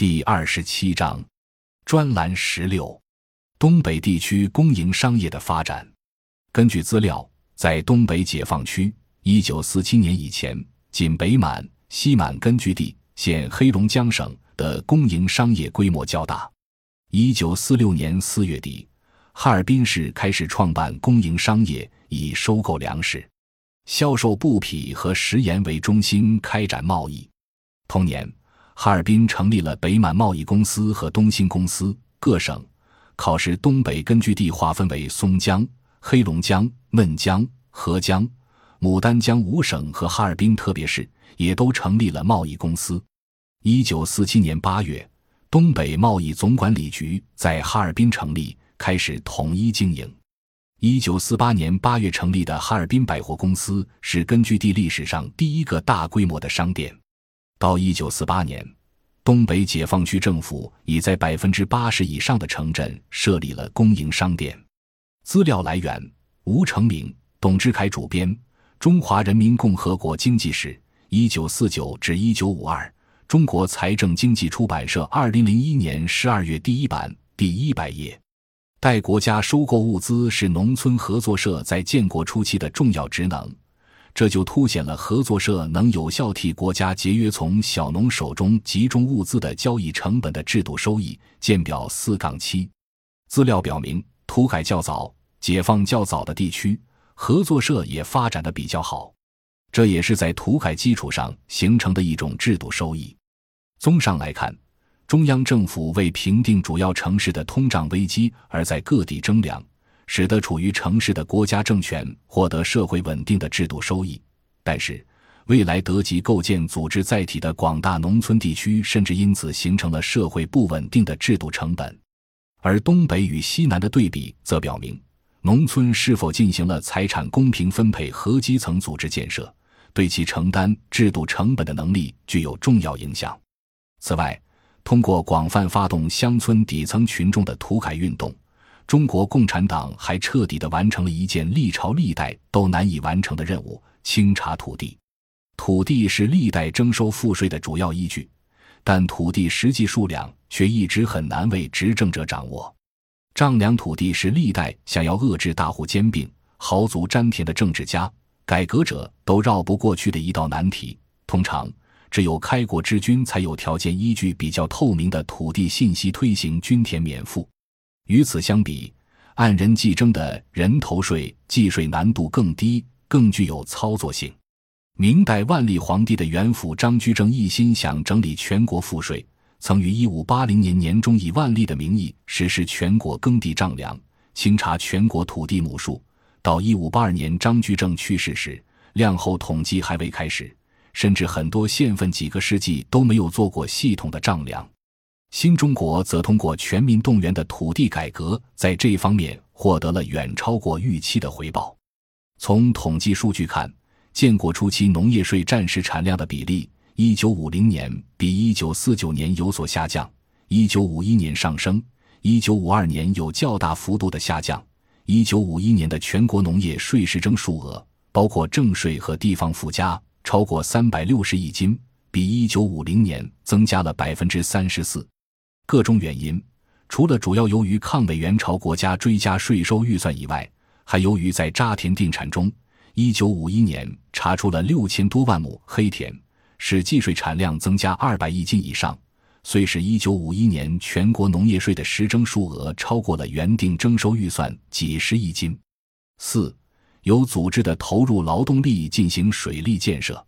第二十七章，专栏十六：东北地区公营商业的发展。根据资料，在东北解放区，一九四七年以前，仅北满、西满根据地（现黑龙江省）的公营商业规模较大。一九四六年四月底，哈尔滨市开始创办公营商业，以收购粮食、销售布匹和食盐为中心开展贸易。同年。哈尔滨成立了北满贸易公司和东兴公司。各省考试东北根据地划分为松江、黑龙江、嫩江、合江、牡丹江五省和哈尔滨特别市，也都成立了贸易公司。一九四七年八月，东北贸易总管理局在哈尔滨成立，开始统一经营。一九四八年八月成立的哈尔滨百货公司是根据地历史上第一个大规模的商店。到一九四八年，东北解放区政府已在百分之八十以上的城镇设立了公营商店。资料来源：吴成明、董志凯主编，《中华人民共和国经济史（一九四九至一九五二）》，中国财政经济出版社，二零零一年十二月第一版，第一百页。代国家收购物资是农村合作社在建国初期的重要职能。这就凸显了合作社能有效替国家节约从小农手中集中物资的交易成本的制度收益。见表四杠七。资料表明，土改较早、解放较早的地区，合作社也发展的比较好。这也是在土改基础上形成的一种制度收益。综上来看，中央政府为平定主要城市的通胀危机而在各地征粮。使得处于城市的国家政权获得社会稳定的制度收益，但是未来得及构建组织载体的广大农村地区，甚至因此形成了社会不稳定的制度成本。而东北与西南的对比则表明，农村是否进行了财产公平分配和基层组织建设，对其承担制度成本的能力具有重要影响。此外，通过广泛发动乡村底层群众的土改运动。中国共产党还彻底地完成了一件历朝历代都难以完成的任务——清查土地。土地是历代征收赋税的主要依据，但土地实际数量却一直很难为执政者掌握。丈量土地是历代想要遏制大户兼并、豪族占田的政治家、改革者都绕不过去的一道难题。通常，只有开国之君才有条件依据比较透明的土地信息推行均田免赋。与此相比，按人计征的人头税计税难度更低，更具有操作性。明代万历皇帝的元辅张居正一心想整理全国赋税，曾于一五八零年年中以万历的名义实施全国耕地丈量，清查全国土地亩数。到一五八二年张居正去世时，量后统计还未开始，甚至很多县份几个世纪都没有做过系统的丈量。新中国则通过全民动员的土地改革，在这方面获得了远超过预期的回报。从统计数据看，建国初期农业税占实产量的比例，一九五零年比一九四九年有所下降，一九五一年上升，一九五二年有较大幅度的下降。一九五一年的全国农业税实征数额，包括正税和地方附加，超过三百六十亿斤，比一九五零年增加了百分之三十四。各种原因，除了主要由于抗美援朝国家追加税收预算以外，还由于在扎田定产中，一九五一年查出了六千多万亩黑田，使计税产量增加二百亿斤以上，虽使一九五一年全国农业税的实征数额超过了原定征收预算几十亿斤。四，有组织的投入劳动力进行水利建设，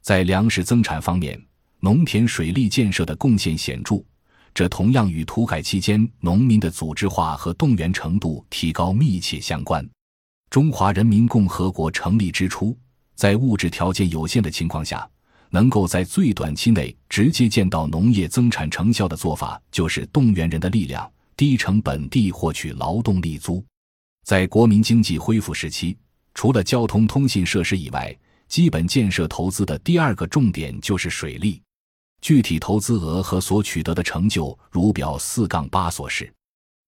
在粮食增产方面，农田水利建设的贡献显著。这同样与土改期间农民的组织化和动员程度提高密切相关。中华人民共和国成立之初，在物质条件有限的情况下，能够在最短期内直接见到农业增产成效的做法，就是动员人的力量，低成本地获取劳动力租。在国民经济恢复时期，除了交通通信设施以外，基本建设投资的第二个重点就是水利。具体投资额和所取得的成就，如表四杠八所示。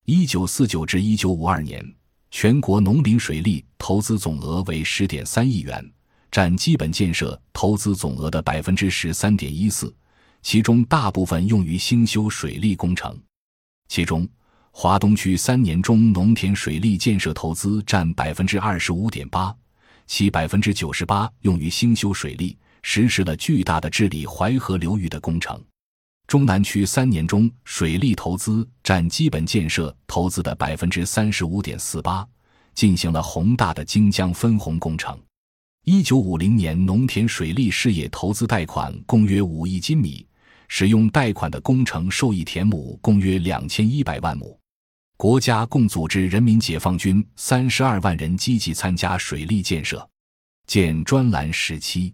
一九四九至一九五二年，全国农林水利投资总额为十点三亿元，占基本建设投资总额的百分之十三点一四，其中大部分用于兴修水利工程。其中，华东区三年中农田水利建设投资占百分之二十五点八，其百分之九十八用于兴修水利，实施了巨大的治理淮河流域的工程。中南区三年中水利投资占基本建设投资的百分之三十五点四八，进行了宏大的京江分洪工程。一九五零年，农田水利事业投资贷款共约五亿斤米，使用贷款的工程受益田亩共约两千一百万亩。国家共组织人民解放军三十二万人积极参加水利建设。见专栏十七。